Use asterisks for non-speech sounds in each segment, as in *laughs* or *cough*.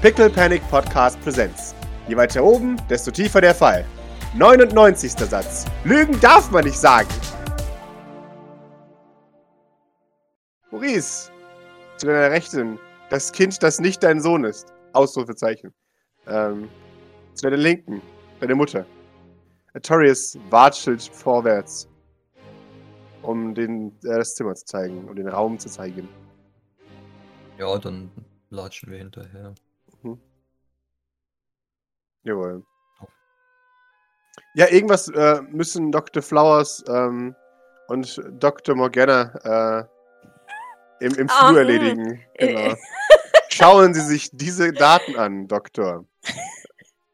Pickle Panic Podcast Presents. Je weiter oben, desto tiefer der Fall. 99. Satz. Lügen darf man nicht sagen. Maurice, zu deiner Rechten, das Kind, das nicht dein Sohn ist. Ausrufezeichen. Ähm, zu deiner Linken, deine Mutter. Artorius watschelt vorwärts, um den, äh, das Zimmer zu zeigen, um den Raum zu zeigen. Ja, dann latschen wir hinterher. Jawohl. Ja, irgendwas äh, müssen Dr. Flowers ähm, und Dr. Morgana äh, im, im Flur hm. erledigen. Äh, Genau. *laughs* Schauen Sie sich diese Daten an, Doktor.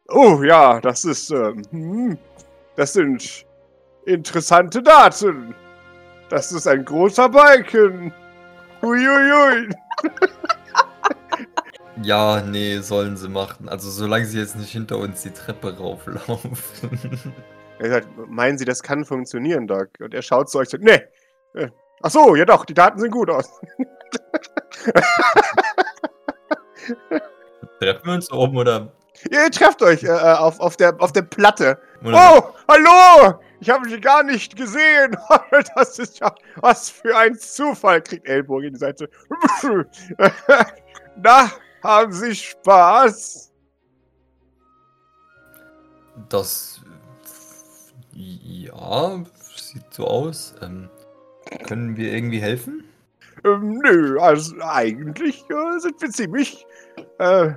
Oh ja, das ist, ähm, hm, das sind interessante Daten. Das ist ein großer Balken. Uiuiui. *laughs* Ja, nee, sollen sie machen. Also solange sie jetzt nicht hinter uns die Treppe rauflaufen. *laughs* Er sagt, meinen Sie, das kann funktionieren, Doc? Und er schaut zu euch und sagt, nee. Äh, Ach so, ja doch, die Daten sehen gut aus. *laughs* Treffen wir uns oben oder? Ihr trefft euch äh, äh, auf, auf, der, auf der Platte. oder Oh, hallo! Ich habe Sie gar nicht gesehen. *laughs* Das ist ja was für ein Zufall. Kriegt Ellbogen in die Seite. Na, haben Sie Spaß? Das. Ja, sieht so aus. Ähm, können wir irgendwie helfen? Ähm, nö, also eigentlich äh, sind wir ziemlich äh,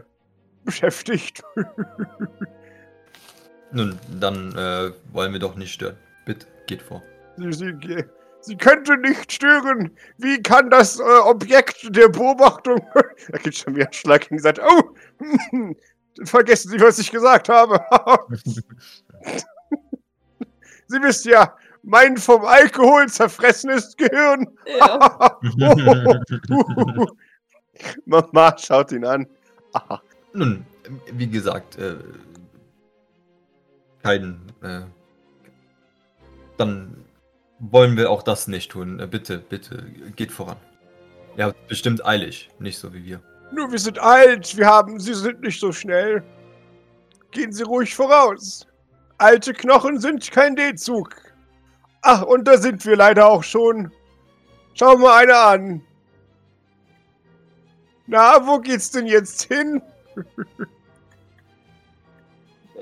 beschäftigt. Nun, dann äh, wollen wir doch nicht stören. Bitte, geht vor. Sie, sie, sie könnte nicht stören. Wie kann das äh, Objekt der Beobachtung. *laughs* da geht schon wieder ein Schlag in die Seite. Oh! *laughs* Vergessen Sie, was ich gesagt habe. *laughs* Sie wissen ja, mein vom Alkohol zerfressenes Gehirn. Ja. Mama schaut ihn an. Aha. Nun, wie gesagt, äh, kein. Äh, dann wollen wir auch das nicht tun. Äh, bitte, bitte, geht voran. Ihr habt bestimmt eilig, nicht so wie wir. Nur wir sind alt, wir haben, Sie sind nicht so schnell. Gehen Sie ruhig voraus. Alte Knochen sind kein D-Zug. Ach, und da sind wir leider auch schon. Schau mal einer an. Na, wo geht's denn jetzt hin? *laughs*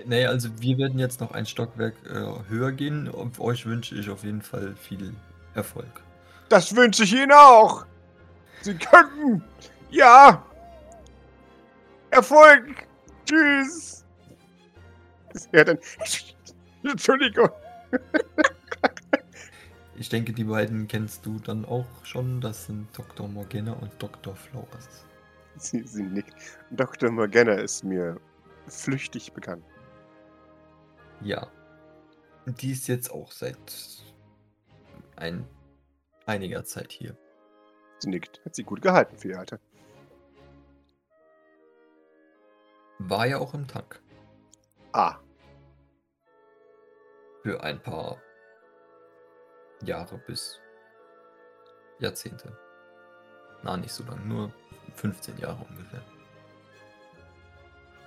Nee, also wir werden jetzt noch ein Stockwerk äh, höher gehen. Und euch wünsche ich auf jeden Fall viel Erfolg. Das wünsche ich Ihnen auch. Sie könnten. Ja. Erfolg. Tschüss. Ja, dann. *laughs* Entschuldigung. *laughs* Ich denke, die beiden kennst du dann auch schon. Das sind Dr. Morgana und Dr. Flowers. Sie, sie nickt. Dr. Morgana ist mir flüchtig bekannt. Ja. Die ist jetzt auch seit ein, einiger Zeit hier. Sie nickt. Hat sie gut gehalten für ihr Alter. War ja auch im Tank. Ah, Für ein paar Jahre bis Jahrzehnte. Na, nicht so lang, nur 15 Jahre ungefähr.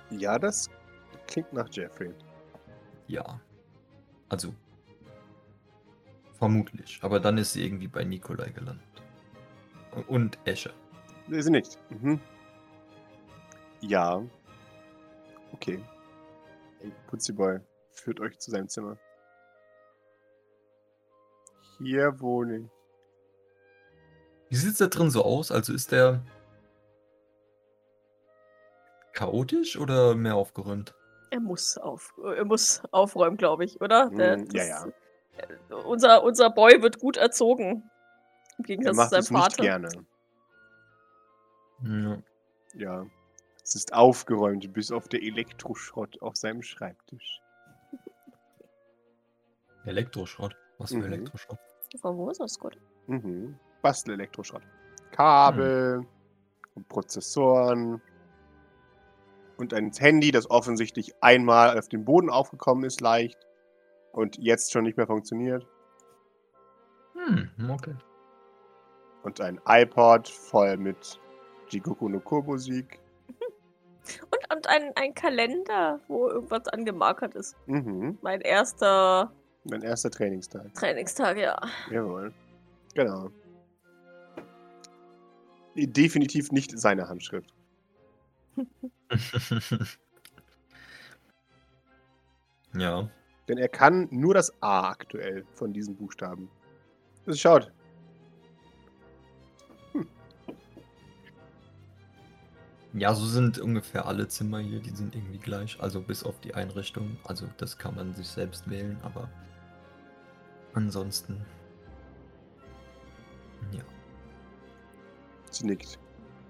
ja, das klingt nach Jeffrey. Ja. Also. Vermutlich. Aber dann ist sie irgendwie bei Nikolai gelandet. Und Esche. Nee, Sie nickt. Mhm. Ja. Okay. Hey, Putziboy führt euch zu seinem Zimmer. Hier wohne ich. Wie sieht es da drin so aus? Also ist der chaotisch oder mehr aufgeräumt? Er muss auf, er muss aufräumen, glaube ich, oder? Der- Mm, ja, ja. äh, Unser, unser Boy wird gut erzogen. Im Er Gegensatz zu macht seinem es nicht Vater. gerne. Ja. Ja. Es ist aufgeräumt, bis auf der Elektroschrott auf seinem Schreibtisch. Elektroschrott. Was für Mhm. Elektroschrott? Von wo ist das gut? Mhm. Bastel-Elektroschrott. Kabel und Prozessoren und ein Handy, das offensichtlich einmal auf den Boden aufgekommen ist, leicht und jetzt schon nicht mehr funktioniert. Hm, okay. Und ein iPod voll mit Jigoku no Ko Musik. *laughs* Und einen, einen Kalender, wo irgendwas angemarkert ist. Mhm. Mein erster Mein erster Trainingstag. Trainingstag, ja. Jawohl. Genau. Definitiv nicht seine Handschrift. *laughs* *laughs* ja. Denn er kann nur das A aktuell von diesen Buchstaben. Also schaut. Ja, so sind ungefähr alle Zimmer hier, die sind irgendwie gleich. Also bis auf die Einrichtung. Also das kann man sich selbst wählen, aber ansonsten. Ja. Sie nickt.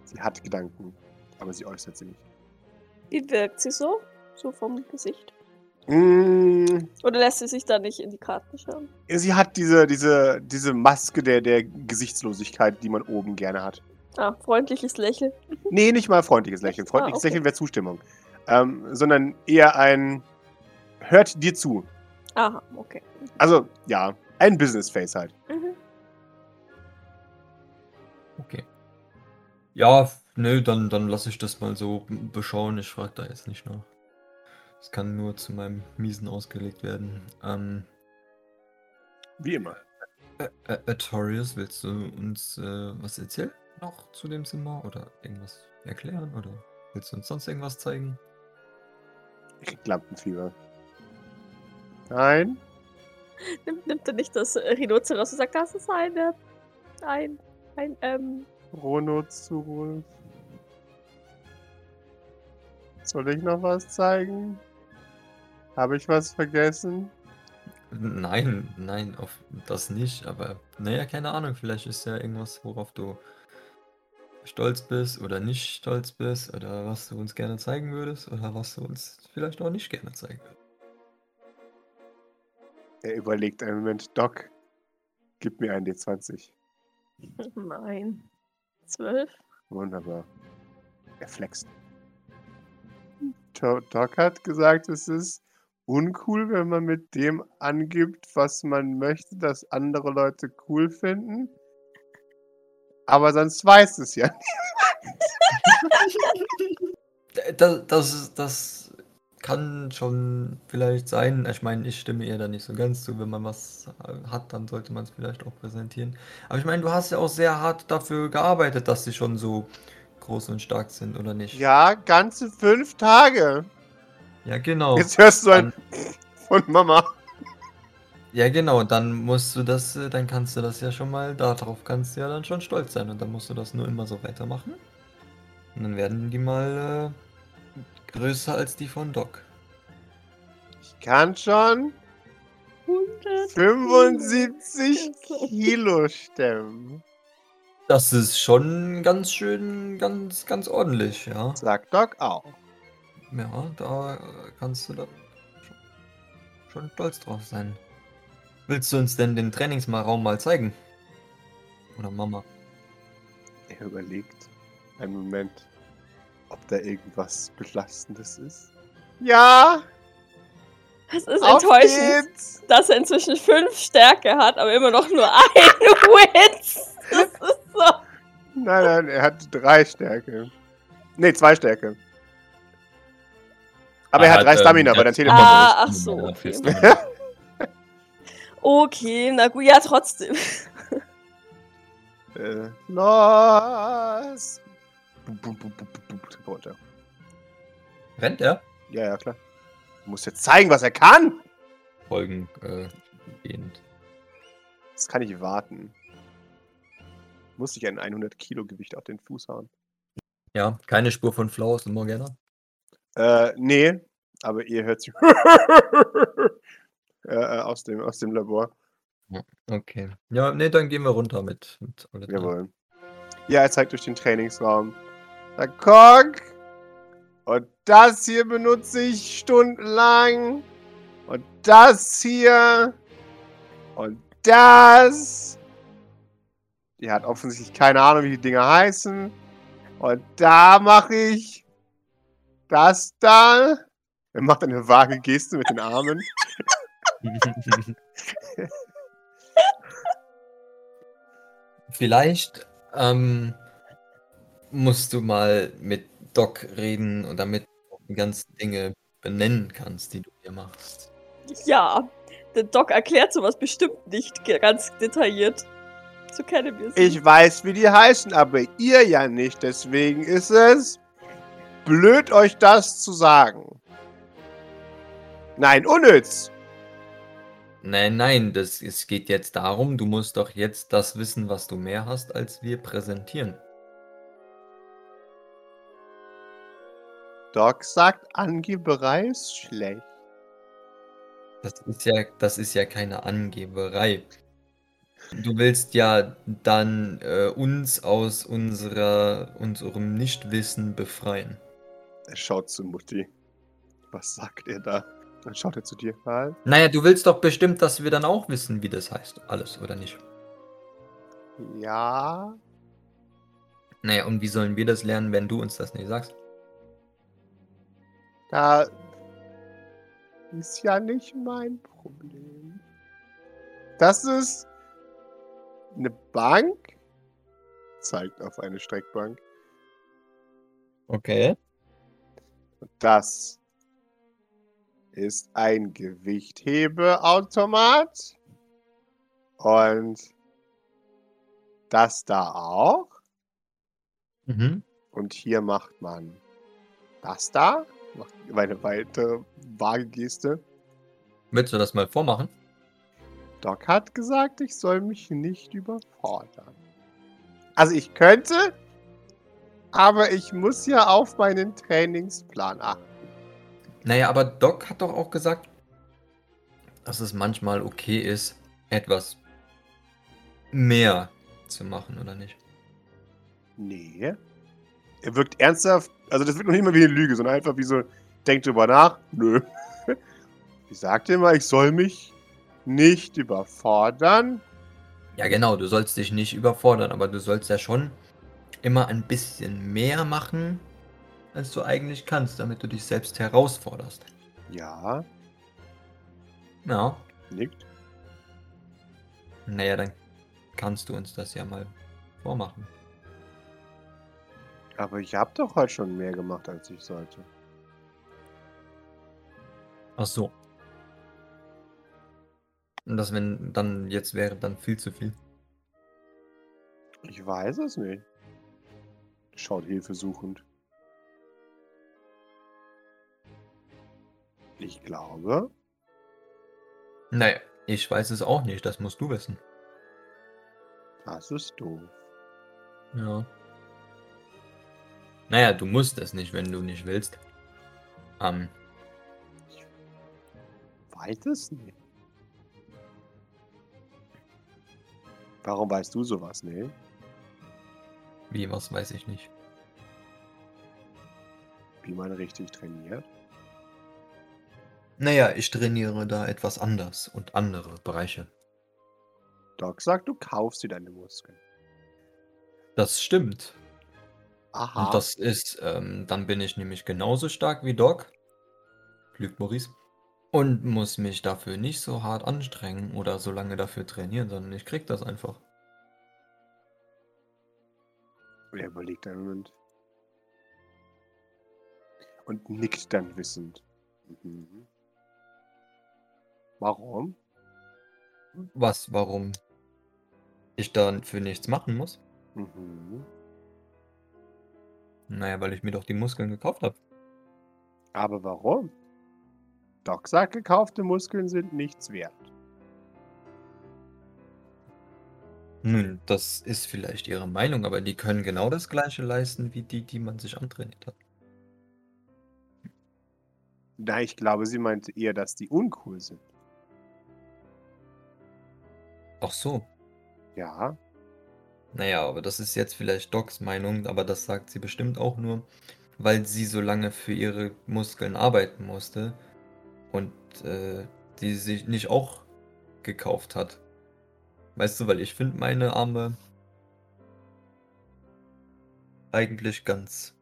Sie hat Gedanken, aber sie äußert sie nicht. Wie wirkt sie so? So vom Gesicht? Mm, Oder lässt sie sich da nicht in die Karten schauen? sie hat diese, diese, diese Maske der, der Gesichtslosigkeit, die man oben gerne hat. Ah, freundliches Lächeln. Nee, nicht mal freundliches Lächeln. Freundliches Ah, okay. Lächeln wäre Zustimmung. Ähm, sondern eher ein hört dir zu. Aha, okay. Also, ja, ein Business Face halt. Mhm. Okay. Ja, nö, dann, dann lasse ich das mal so beschauen. Ich frage da jetzt nicht nach. Es kann nur zu meinem Miesen ausgelegt werden. Ähm, Wie immer. Ä- Ä- Artorius, willst du uns äh, was erzählen noch zu dem Zimmer oder irgendwas erklären oder willst du uns sonst irgendwas zeigen? Ich krieg Lampenfieber. Nein? Nimmt, nimmt er nicht das äh, Rhinoceros und sagt, das ist eine. Ein. Ein, ähm. Chronozoos. Soll ich noch was zeigen? Habe ich was vergessen? Nein, nein, auf das nicht, aber naja, keine Ahnung, vielleicht ist ja irgendwas, worauf du stolz bist oder nicht stolz bist oder was du uns gerne zeigen würdest oder was du uns vielleicht auch nicht gerne zeigen würdest. Er überlegt einen Moment. Doc, gib mir einen D20. Nein. Zwölf? Wunderbar. Er flext. Doc hat gesagt, es ist uncool, wenn man mit dem angibt, was man möchte, dass andere Leute cool finden. Aber sonst weiß es ja. *laughs* Das, das, ist- das kann schon vielleicht sein. Ich meine, ich stimme ihr da nicht so ganz zu. Wenn man was äh, hat, dann sollte man es vielleicht auch präsentieren. Aber ich meine, du hast ja auch sehr hart dafür gearbeitet, dass sie schon so groß und stark sind, oder nicht? Ja, ganze fünf Tage. Ja, genau. Jetzt hörst du ein von Mama. Ja, genau, dann musst du das, äh, dann kannst du das ja schon mal, darauf kannst du ja dann schon stolz sein und dann musst du das nur immer so weitermachen. Und dann werden die mal äh, größer als die von Doc. Ich kann schon 100. 75 Kilo stemmen. Das ist schon ganz schön, ganz, ganz ordentlich, ja. Sagt Doc auch. Ja, da kannst du da schon, schon stolz drauf sein. Willst du uns denn den Trainingsraum mal zeigen? Oder Mama? Er überlegt einen Moment, ob da irgendwas Belastendes ist. Ja, Das ist auf enttäuschend, geht's. dass er inzwischen fünf Stärke hat, aber immer noch nur *laughs* ein Witz. Das ist. Nein, nein, er hat drei Stärke. Ne, zwei Stärke. Aber er, hat drei ähm, Stamina er bei der hat Teleportation. Ah, ach so, er *laughs* okay. Na gut, ja, trotzdem. Äh, los! Bum, bum, bum, bum, bum, bum, Treppe runter. Rennt er? Ja, ja, klar. Du musst jetzt zeigen, was er kann. Folgen äh, gehend. Das kann ich warten. Muss ich ein 100 Kilo Gewicht auf den Fuß hauen? Ja, keine Spur von Flaus und Morgana. Äh, nee, aber ihr hört sie *laughs* äh, äh, aus, dem, aus dem Labor. Okay. Ja, nee, dann gehen wir runter mit, mit. Jawohl. Ja, er zeigt durch den Trainingsraum. Da guck! Und das hier benutze ich stundenlang. Und das hier. Und das. Die hat offensichtlich keine Ahnung, wie die Dinger heißen. Und da mache ich das da. Er macht eine vage Geste mit den Armen. *laughs* Vielleicht ähm, musst du mal mit Doc reden und damit die ganzen Dinge benennen kannst, die du hier machst. Ja, der Doc erklärt sowas bestimmt nicht ganz detailliert. So wir sie. Ich weiß, wie die heißen, aber ihr ja nicht. Deswegen ist es blöd, euch das zu sagen. Nein, unnütz. Nein, nein, das, es geht jetzt darum, du musst doch jetzt das wissen, was du mehr hast, als wir präsentieren. Doc sagt, Angeberei ist schlecht. Das ist ja, das ist ja keine Angeberei. Du willst ja dann äh, uns aus unserer, unserem Nichtwissen befreien. Er schaut zu Mutti. Was sagt er da? Dann schaut er zu dir. Was? Naja, du willst doch bestimmt, dass wir dann auch wissen, wie das heißt. Alles, oder nicht? Ja. Naja, und wie sollen wir das lernen, wenn du uns das nicht sagst? Da ist ja nicht mein Problem. Das ist eine Bank. Zeigt auf eine Streckbank. Okay. Und das ist ein Gewichthebeautomat. Und das da auch. Mhm. Und hier macht man das da. Macht eine weitere vage Geste. Willst du das mal vormachen? Doc hat gesagt, ich soll mich nicht überfordern. Also ich könnte, aber ich muss ja auf meinen Trainingsplan achten. Naja, aber Doc hat doch auch gesagt, dass es manchmal okay ist, etwas mehr zu machen, oder nicht? Nee. Er wirkt ernsthaft, also das wirkt noch nicht mal wie eine Lüge, sondern einfach wie so, denkt drüber nach. Nö. *laughs* Ich sagte immer, ich soll mich nicht überfordern. Ja, genau, du sollst dich nicht überfordern, aber du sollst ja schon immer ein bisschen mehr machen, als du eigentlich kannst, damit du dich selbst herausforderst. Ja, Ja, nickt. naja, dann kannst du uns das ja mal vormachen. Aber ich habe doch heute schon mehr gemacht, als ich sollte. Ach so. Und das, wenn dann jetzt wäre dann viel zu viel. Ich weiß es nicht. Schaut hilfesuchend. Ich glaube, Naja, ich weiß es auch nicht, das musst du wissen. das ist doof. Ja. Naja, du musst es nicht, wenn du nicht willst. Ähm, Weiß es nicht. Warum weißt du sowas, ne? wie, was weiß ich nicht. Wie man richtig trainiert? Naja, ich trainiere da etwas anders und andere Bereiche. Doc sagt, du kaufst dir deine Muskeln. Das stimmt. Aha. Und das ist, ähm, dann bin ich nämlich genauso stark wie Doc. Lügt Maurice. Und muss mich dafür nicht so hart anstrengen oder so lange dafür trainieren, sondern ich krieg das einfach. er überlegt einen Moment. Und nickt dann wissend. Mhm. Warum? Was, warum ich dafür nichts machen muss? Mhm. Naja, weil ich mir doch die Muskeln gekauft habe. Aber warum? Doc sagt, gekaufte Muskeln sind nichts wert. Nun, das ist vielleicht ihre Meinung, aber die können genau das gleiche leisten wie die, die man sich antrainiert hat. Na, ich glaube, sie meinte eher, dass die uncool sind. Ach so. Ja, Naja, aber das ist jetzt vielleicht Docs Meinung, aber das sagt sie bestimmt auch nur, weil sie so lange für ihre Muskeln arbeiten musste und äh, die sich nicht auch gekauft hat. Weißt du, weil ich finde meine Arme eigentlich ganz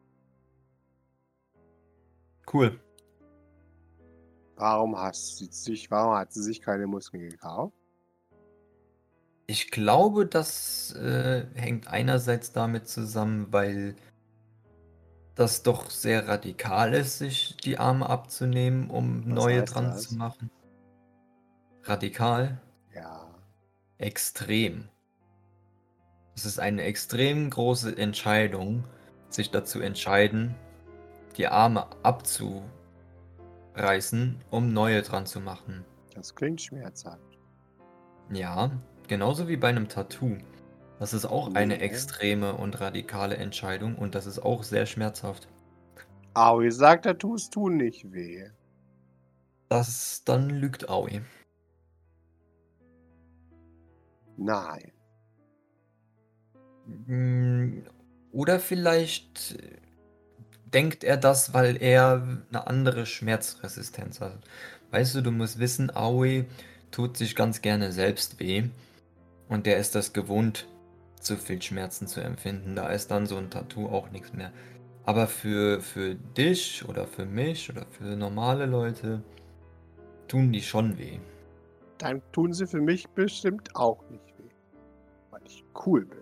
cool. warum hast sie sich, warum hat sie sich keine Muskeln gekauft? Ich glaube, das äh, hängt einerseits damit zusammen, weil das doch sehr radikal ist, sich die Arme abzunehmen, um Was neue dran das? zu machen. Radikal? Ja. Extrem. Es ist eine extrem große Entscheidung, sich dazu entscheiden, die Arme abzureißen, um neue dran zu machen. Das klingt schmerzhaft. Ja, genauso wie bei einem Tattoo. Das ist auch eine Nee. extreme und radikale Entscheidung und das ist auch sehr schmerzhaft. Aoi sagt, Tattoos tun nicht weh. Das dann lügt Aoi. Nein. Mm, Oder vielleicht äh, denkt er das, weil er eine andere Schmerzresistenz hat. Weißt du, du musst wissen, Aoi tut sich ganz gerne selbst weh. Und der ist das gewohnt, zu viel Schmerzen zu empfinden. Da ist dann so ein Tattoo auch nichts mehr. Aber für, für dich oder für mich oder für normale Leute tun die schon weh. Dann tun sie für mich bestimmt auch nicht weh. Weil ich cool bin.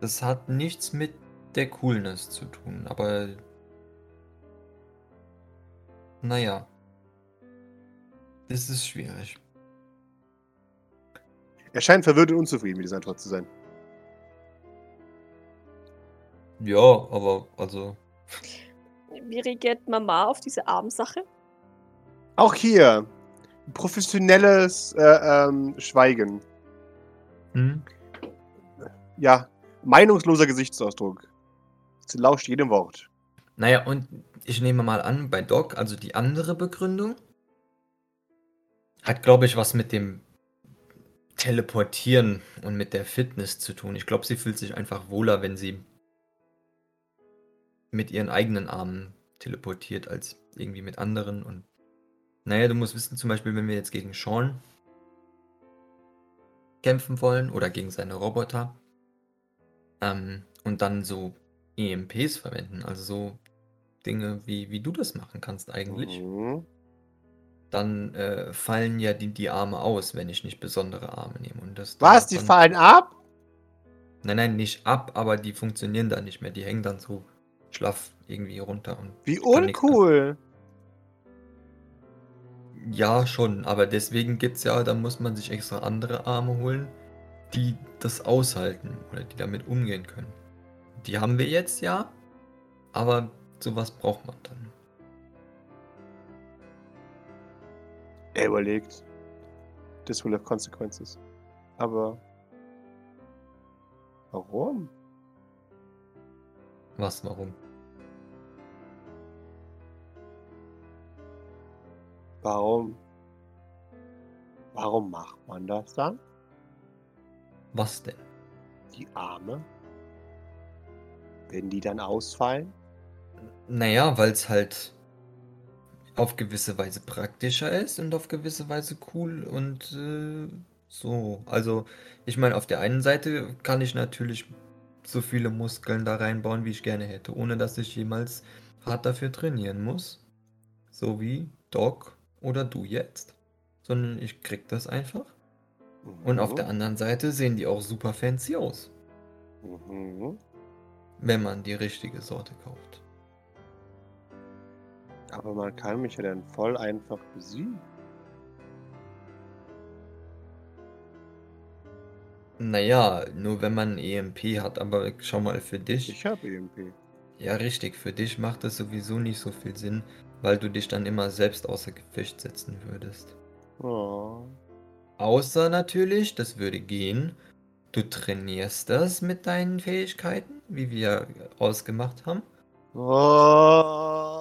Das hat nichts mit der Coolness zu tun, aber naja, das ist schwierig. Er scheint verwirrt und unzufrieden mit dieser Antwort zu sein. Ja, aber also, Wie reagiert Mama auf diese Armsache? Auch hier. Professionelles äh, ähm, Schweigen. hm? Ja. Meinungsloser Gesichtsausdruck. Sie lauscht jedem Wort. Naja, und ich nehme mal an, bei Doc, also die andere Begründung, hat, glaube ich, was mit dem Teleportieren und mit der Fitness zu tun. Ich glaube, sie fühlt sich einfach wohler, wenn sie mit ihren eigenen Armen teleportiert, als irgendwie mit anderen. Und naja, du musst wissen, zum Beispiel, wenn wir jetzt gegen Sean kämpfen wollen oder gegen seine Roboter ähm, und dann so EMPs verwenden, also so Dinge, wie, wie du das machen kannst eigentlich, Mhm. Dann äh, fallen ja die, die Arme aus, wenn ich nicht besondere Arme nehme. Und das Was? Die fallen ab? Nein, nein, nicht ab, aber die funktionieren dann nicht mehr. Die hängen dann so schlaff irgendwie runter. Und Wie uncool. Ja, schon, aber deswegen gibt's ja, da muss man sich extra andere Arme holen, die das aushalten oder die damit umgehen können. Die haben wir jetzt ja, aber sowas braucht man dann. Er überlegt. This will have consequences. Aber. Warum? Was, warum? Warum? Warum macht man das dann? Was denn? Die Arme? Wenn die dann ausfallen? Naja, weil es halt auf gewisse Weise praktischer ist und auf gewisse Weise cool und äh, so. Also, ich meine, auf der einen Seite kann ich natürlich so viele Muskeln da reinbauen, wie ich gerne hätte, ohne dass ich jemals hart dafür trainieren muss. So wie Doc oder du jetzt. Sondern ich krieg das einfach. Und auf Mhm. der anderen Seite sehen die auch super fancy aus, Mhm. wenn man die richtige Sorte kauft. Aber man kann mich ja dann voll einfach besiegen. Naja, nur wenn man EMP hat, aber schau mal für dich. Ich habe EMP. Ja, richtig, für dich macht das sowieso nicht so viel Sinn, weil du dich dann immer selbst außer Gefecht setzen würdest. Oh. Außer natürlich, das würde gehen, du trainierst das mit deinen Fähigkeiten, wie wir ausgemacht haben. Oh.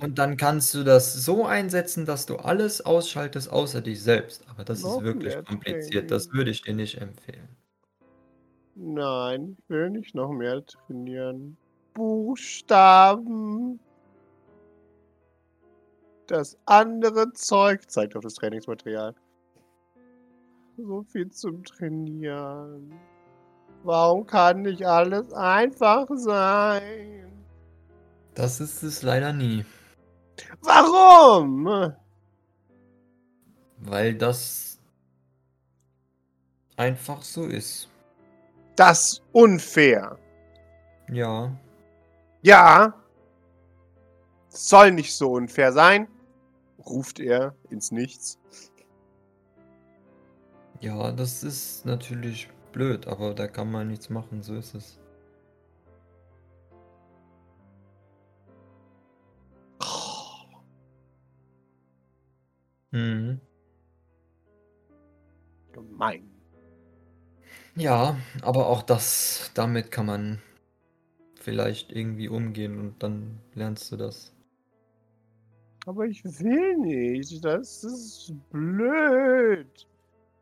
Und dann kannst du das so einsetzen, dass du alles ausschaltest außer dich selbst. Aber das Noch ist wirklich mehr kompliziert, das Training. würde ich dir nicht empfehlen. Nein, ich will nicht noch mehr trainieren. Buchstaben. Das andere Zeug zeigt auf das Trainingsmaterial. So viel zum Trainieren. Warum kann nicht alles einfach sein? Das ist es leider nie, Warum? weil das einfach so ist. Das unfair. Ja, Ja. Soll nicht so unfair sein, ruft er ins Nichts. Ja, das ist natürlich blöd, aber da kann man nichts machen, so ist es. Mhm. Gemein. Ja, aber auch das, damit kann man vielleicht irgendwie umgehen und dann lernst du das. Aber ich will nicht. Das ist blöd.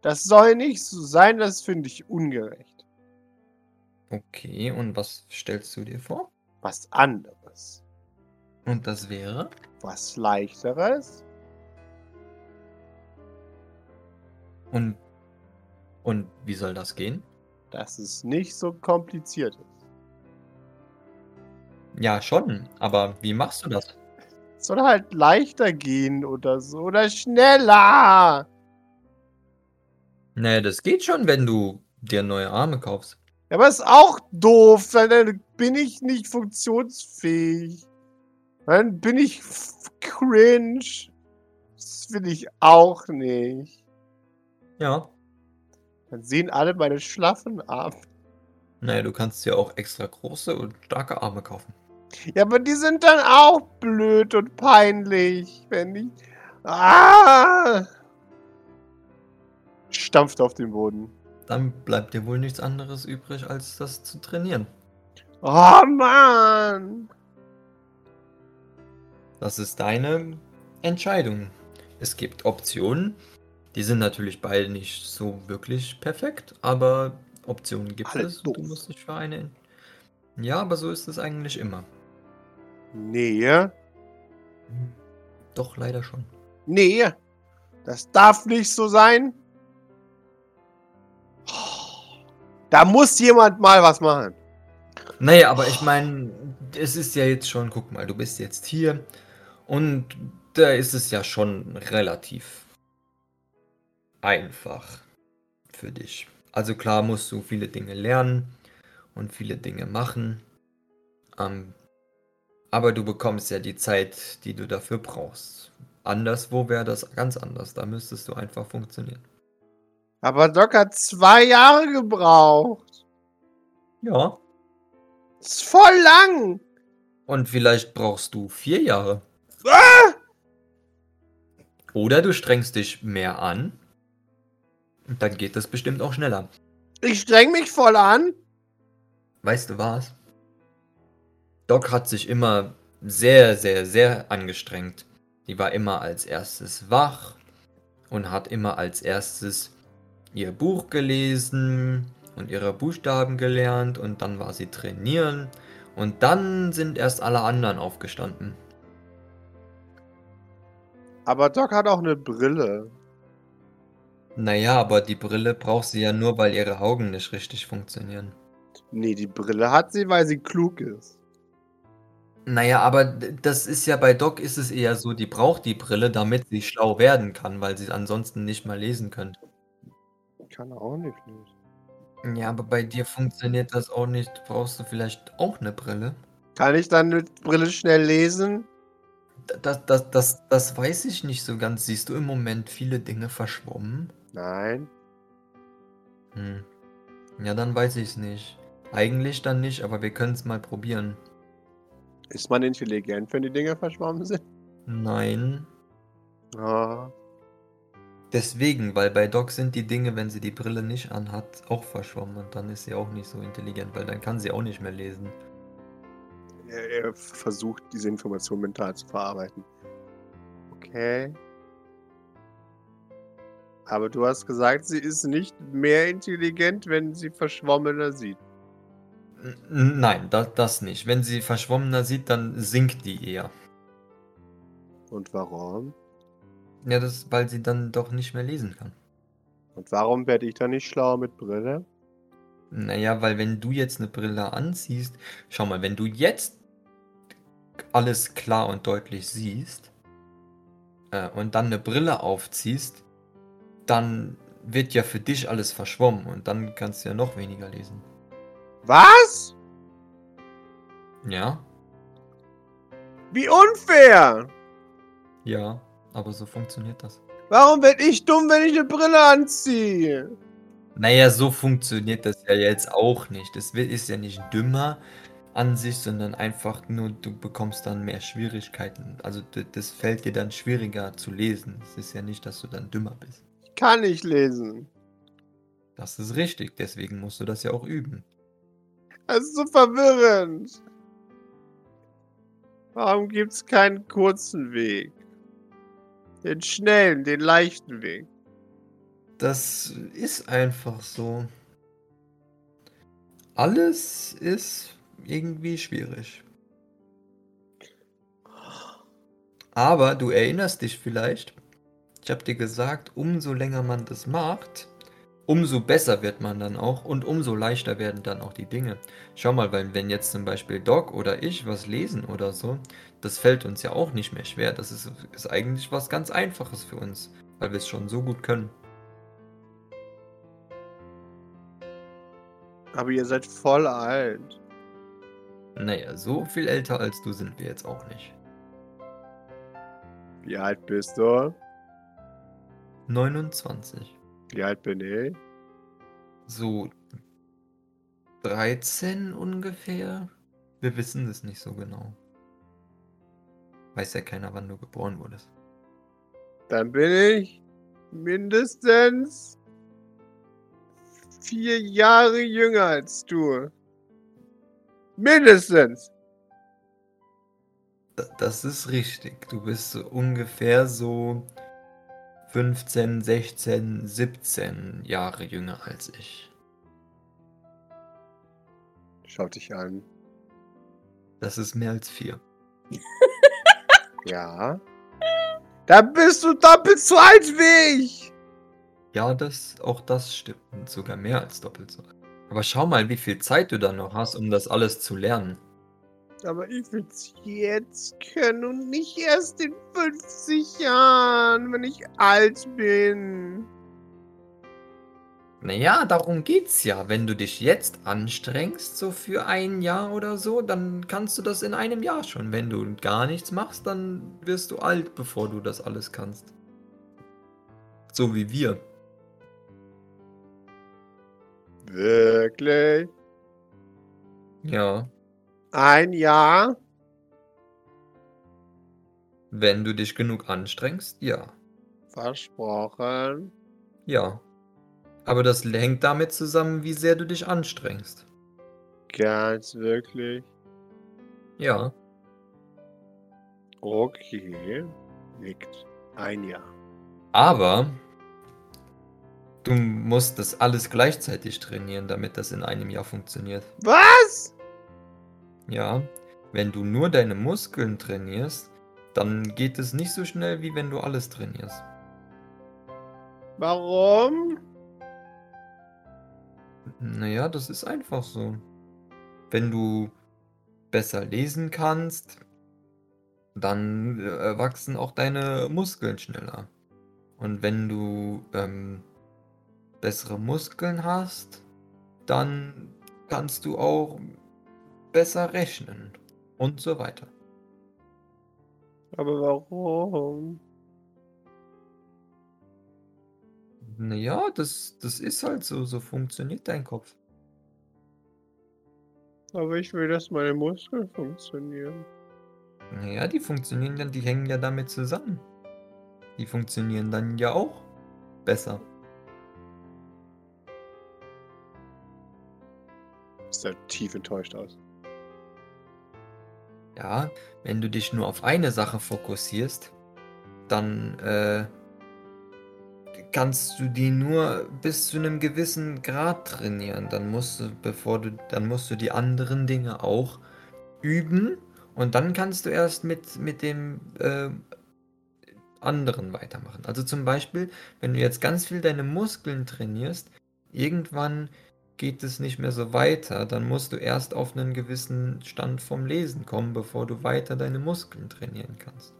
Das soll nicht so sein, das finde ich ungerecht. Okay, und was stellst du dir vor? Was anderes. Und das wäre? Was leichteres. Und, und wie soll das gehen? Dass es nicht so kompliziert ist. Ja, schon, aber wie machst du das? Es soll halt leichter gehen oder so. Oder schneller. Naja, das geht schon, wenn du dir neue Arme kaufst. Ja, aber ist auch doof. weil Dann bin ich nicht funktionsfähig. Dann bin ich cringe. Das will ich auch nicht. Ja. Dann sehen alle meine schlaffen Arme. Naja, du kannst dir auch extra große und starke Arme kaufen. Ja, aber die sind dann auch blöd und peinlich, wenn ich. Ah! Stampft auf den Boden. Dann bleibt dir wohl nichts anderes übrig, als das zu trainieren. Oh Mann! Das ist deine Entscheidung. Es gibt Optionen. Die sind natürlich beide nicht so wirklich perfekt, aber Optionen gibt Alle es. Du doof. musst dich für eine. Ja, aber so ist es eigentlich immer. Nee. Doch, leider schon. Nee. Das darf nicht so sein. Da muss jemand mal was machen. Naja, aber ich meine, es ist ja jetzt schon, guck mal, du bist jetzt hier und da ist es ja schon relativ einfach für dich. Also klar musst du viele Dinge lernen und viele Dinge machen, ähm, aber du bekommst ja die Zeit, die du dafür brauchst. Anderswo wäre das ganz anders, da müsstest du einfach funktionieren. Aber Doc hat zwei Jahre gebraucht. Ja. Das ist voll lang. Und vielleicht brauchst du vier Jahre. Ah! Oder du strengst dich mehr an. Und dann geht das bestimmt auch schneller. Ich streng mich voll an. Weißt du was? Doc hat sich immer sehr, sehr, sehr angestrengt. Die war immer als erstes wach und hat immer als erstes ihr Buch gelesen und ihre Buchstaben gelernt und dann war sie trainieren und dann sind erst alle anderen aufgestanden. Aber Doc hat auch eine Brille. Naja, aber die Brille braucht sie ja nur, weil ihre Augen nicht richtig funktionieren. Nee, die Brille hat sie, weil sie klug ist. Naja, aber das ist ja bei Doc ist es eher so, die braucht die Brille, damit sie schlau werden kann, weil sie ansonsten nicht mal lesen könnte. Kann auch nicht. nicht. Ja, aber bei dir funktioniert das auch nicht. Brauchst du vielleicht auch eine Brille? Kann ich dann mit Brille schnell lesen? Das, das, das, das weiß ich nicht so ganz. Siehst du im Moment viele Dinge verschwommen? Nein. Hm. Ja, dann weiß ich es nicht. Eigentlich dann nicht, aber wir können es mal probieren. Ist man intelligent, wenn die Dinge verschwommen sind? Nein. Ah. Deswegen, weil bei Doc sind die Dinge, wenn sie die Brille nicht anhat, auch verschwommen und dann ist sie auch nicht so intelligent, weil dann kann sie auch nicht mehr lesen. Er, er versucht, diese Information mental zu verarbeiten. Okay. Aber du hast gesagt, sie ist nicht mehr intelligent, wenn sie verschwommener sieht. Nein, das, das nicht. Wenn sie verschwommener sieht, dann sinkt die eher. Und warum? Ja, das ist, weil sie dann doch nicht mehr lesen kann. Und warum werde ich dann nicht schlauer mit Brille? Naja, weil wenn du jetzt eine Brille anziehst, schau mal, wenn du jetzt alles klar und deutlich siehst äh, und dann eine Brille aufziehst, dann wird ja für dich alles verschwommen und dann kannst du ja noch weniger lesen. Was? Ja? Wie unfair! Ja, aber so funktioniert das. Warum werd ich dumm, wenn ich eine Brille anziehe? Naja, so funktioniert das ja jetzt auch nicht. Das ist ja nicht dümmer an sich, sondern einfach nur, du bekommst dann mehr Schwierigkeiten. Also das fällt dir dann schwieriger zu lesen. Es ist ja nicht, dass du dann dümmer bist. Ich kann nicht lesen. Das ist richtig, deswegen musst du das ja auch üben. Das ist so verwirrend. Warum gibt es keinen kurzen Weg? Den schnellen, den leichten Weg. Das ist einfach so. Alles ist irgendwie schwierig. Aber du erinnerst dich vielleicht, ich habe dir gesagt, umso länger man das macht, umso besser wird man dann auch und umso leichter werden dann auch die Dinge. Schau mal, weil wenn jetzt zum Beispiel Doc oder ich was lesen oder so, das fällt uns ja auch nicht mehr schwer. Das ist, ist eigentlich was ganz Einfaches für uns, weil wir es schon so gut können. Aber ihr seid voll alt. Naja, so viel älter als du sind wir jetzt auch nicht. Wie alt bist du? 29. Wie alt bin ich? So 13 ungefähr. Wir wissen es nicht so genau. Weiß ja keiner, wann du geboren wurdest. Dann bin ich mindestens vier Jahre jünger als du. Mindestens. Das ist richtig. Du bist so ungefähr so 15, 16, 17 Jahre jünger als ich. Schau dich an. Das ist mehr als vier. *laughs* ja. Da bist du doppelt so alt wie ich. Ja, das, auch das stimmt. Sogar mehr als doppelt so alt. Aber schau mal, wie viel Zeit du dann noch hast, um das alles zu lernen. Aber ich will es jetzt können und nicht erst in 50 Jahren, wenn ich alt bin. Naja, darum geht's ja. Wenn du dich jetzt anstrengst, so für ein Jahr oder so, dann kannst du das in einem Jahr schon. Wenn du gar nichts machst, dann wirst du alt, bevor du das alles kannst. So wie wir. Wirklich? Ja. Ein Jahr? Wenn du dich genug anstrengst, ja. Versprochen. Ja. Aber das hängt damit zusammen, wie sehr du dich anstrengst. Ganz wirklich? Ja. Okay. Nickt. Ein Jahr. Aber du musst das alles gleichzeitig trainieren, damit das in einem Jahr funktioniert. Was? Ja, wenn du nur deine Muskeln trainierst, dann geht es nicht so schnell, wie wenn du alles trainierst. Warum? Naja, das ist einfach so. Wenn du besser lesen kannst, dann äh, wachsen auch deine Muskeln schneller. Und wenn du ähm, bessere Muskeln hast, dann kannst du auch besser rechnen und so weiter. Aber warum? Naja, das, das ist halt so, so funktioniert dein Kopf. Aber ich will, dass meine Muskeln funktionieren. Naja, die funktionieren dann, die hängen ja damit zusammen. Die funktionieren dann ja auch besser. Ist ja tief enttäuscht aus. Ja, wenn du dich nur auf eine Sache fokussierst, dann äh, kannst du die nur bis zu einem gewissen Grad trainieren. Dann musst du, bevor du, dann musst du die anderen Dinge auch üben und dann kannst du erst mit, mit dem äh, anderen weitermachen. Also zum Beispiel, wenn du jetzt ganz viel deine Muskeln trainierst, irgendwann geht es nicht mehr so weiter, dann musst du erst auf einen gewissen Stand vom Lesen kommen, bevor du weiter deine Muskeln trainieren kannst.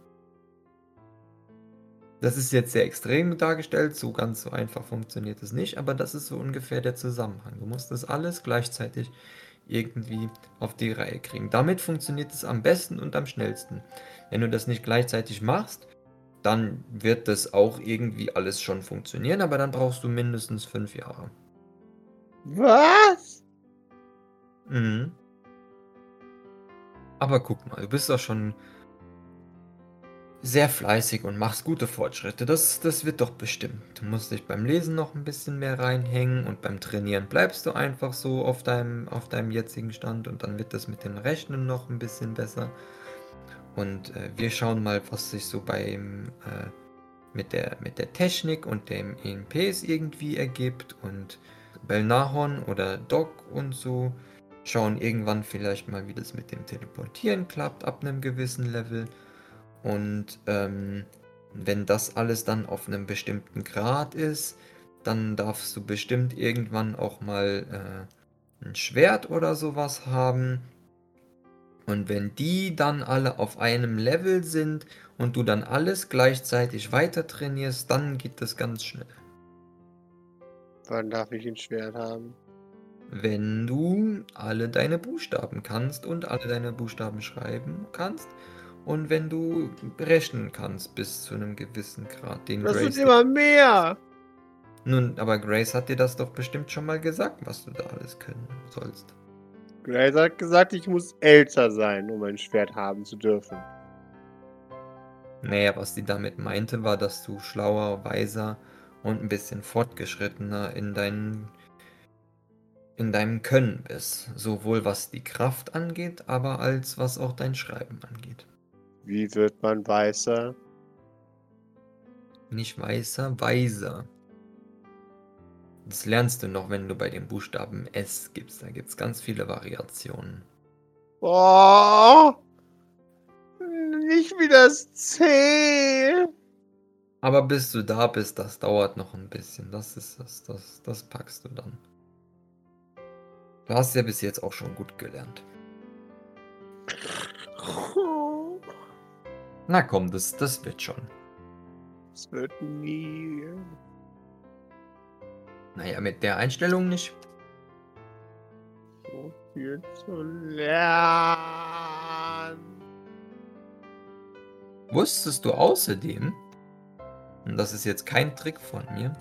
Das ist jetzt sehr extrem dargestellt, so ganz so einfach funktioniert es nicht, aber das ist so ungefähr der Zusammenhang. Du musst das alles gleichzeitig irgendwie auf die Reihe kriegen. Damit funktioniert es am besten und am schnellsten. Wenn du das nicht gleichzeitig machst, dann wird das auch irgendwie alles schon funktionieren, aber dann brauchst du mindestens fünf Jahre. Was? Mhm. Aber guck mal, du bist doch schon sehr fleißig und machst gute Fortschritte. Das, das wird doch bestimmt. Du musst dich beim Lesen noch ein bisschen mehr reinhängen und beim Trainieren bleibst du einfach so auf deinem, auf deinem jetzigen Stand und dann wird das mit dem Rechnen noch ein bisschen besser. Und äh, wir schauen mal, was sich so beim äh, mit, der, mit der Technik und dem ENPs irgendwie ergibt. Und Belnahon oder Doc und so schauen irgendwann vielleicht mal, wie das mit dem Teleportieren klappt ab einem gewissen Level. Und ähm, wenn das alles dann auf einem bestimmten Grad ist, dann darfst du bestimmt irgendwann auch mal äh, ein Schwert oder sowas haben. Und wenn die dann alle auf einem Level sind und du dann alles gleichzeitig weiter trainierst, dann geht das ganz schnell. Wann darf ich ein Schwert haben? Wenn du alle deine Buchstaben kannst und alle deine Buchstaben schreiben kannst und wenn du rechnen kannst bis zu einem gewissen Grad, den Das Grace. sind immer mehr. Nun, aber Grace hat dir das doch bestimmt schon mal gesagt, was du da alles können sollst. Grace hat gesagt, ich muss älter sein, um ein Schwert haben zu dürfen. Naja, was sie damit meinte, war, dass du schlauer, weiser und ein bisschen fortgeschrittener in deinen in deinem Können bist, sowohl was die Kraft angeht, aber als was auch dein Schreiben angeht. Wie wird man weißer? Nicht weißer, weiser. Das lernst du noch, wenn du bei dem Buchstaben S gibst. Da gibt es ganz viele Variationen. Oh! Nicht wie das C. Aber bis du da bist, das dauert noch ein bisschen. Das ist das, das, das packst du dann. Du hast ja bis jetzt auch schon gut gelernt. Na komm, das, das wird schon. Es wird nie. Naja, mit der Einstellung nicht. So viel zu lernen. Wusstest du außerdem, und das ist jetzt kein Trick von mir,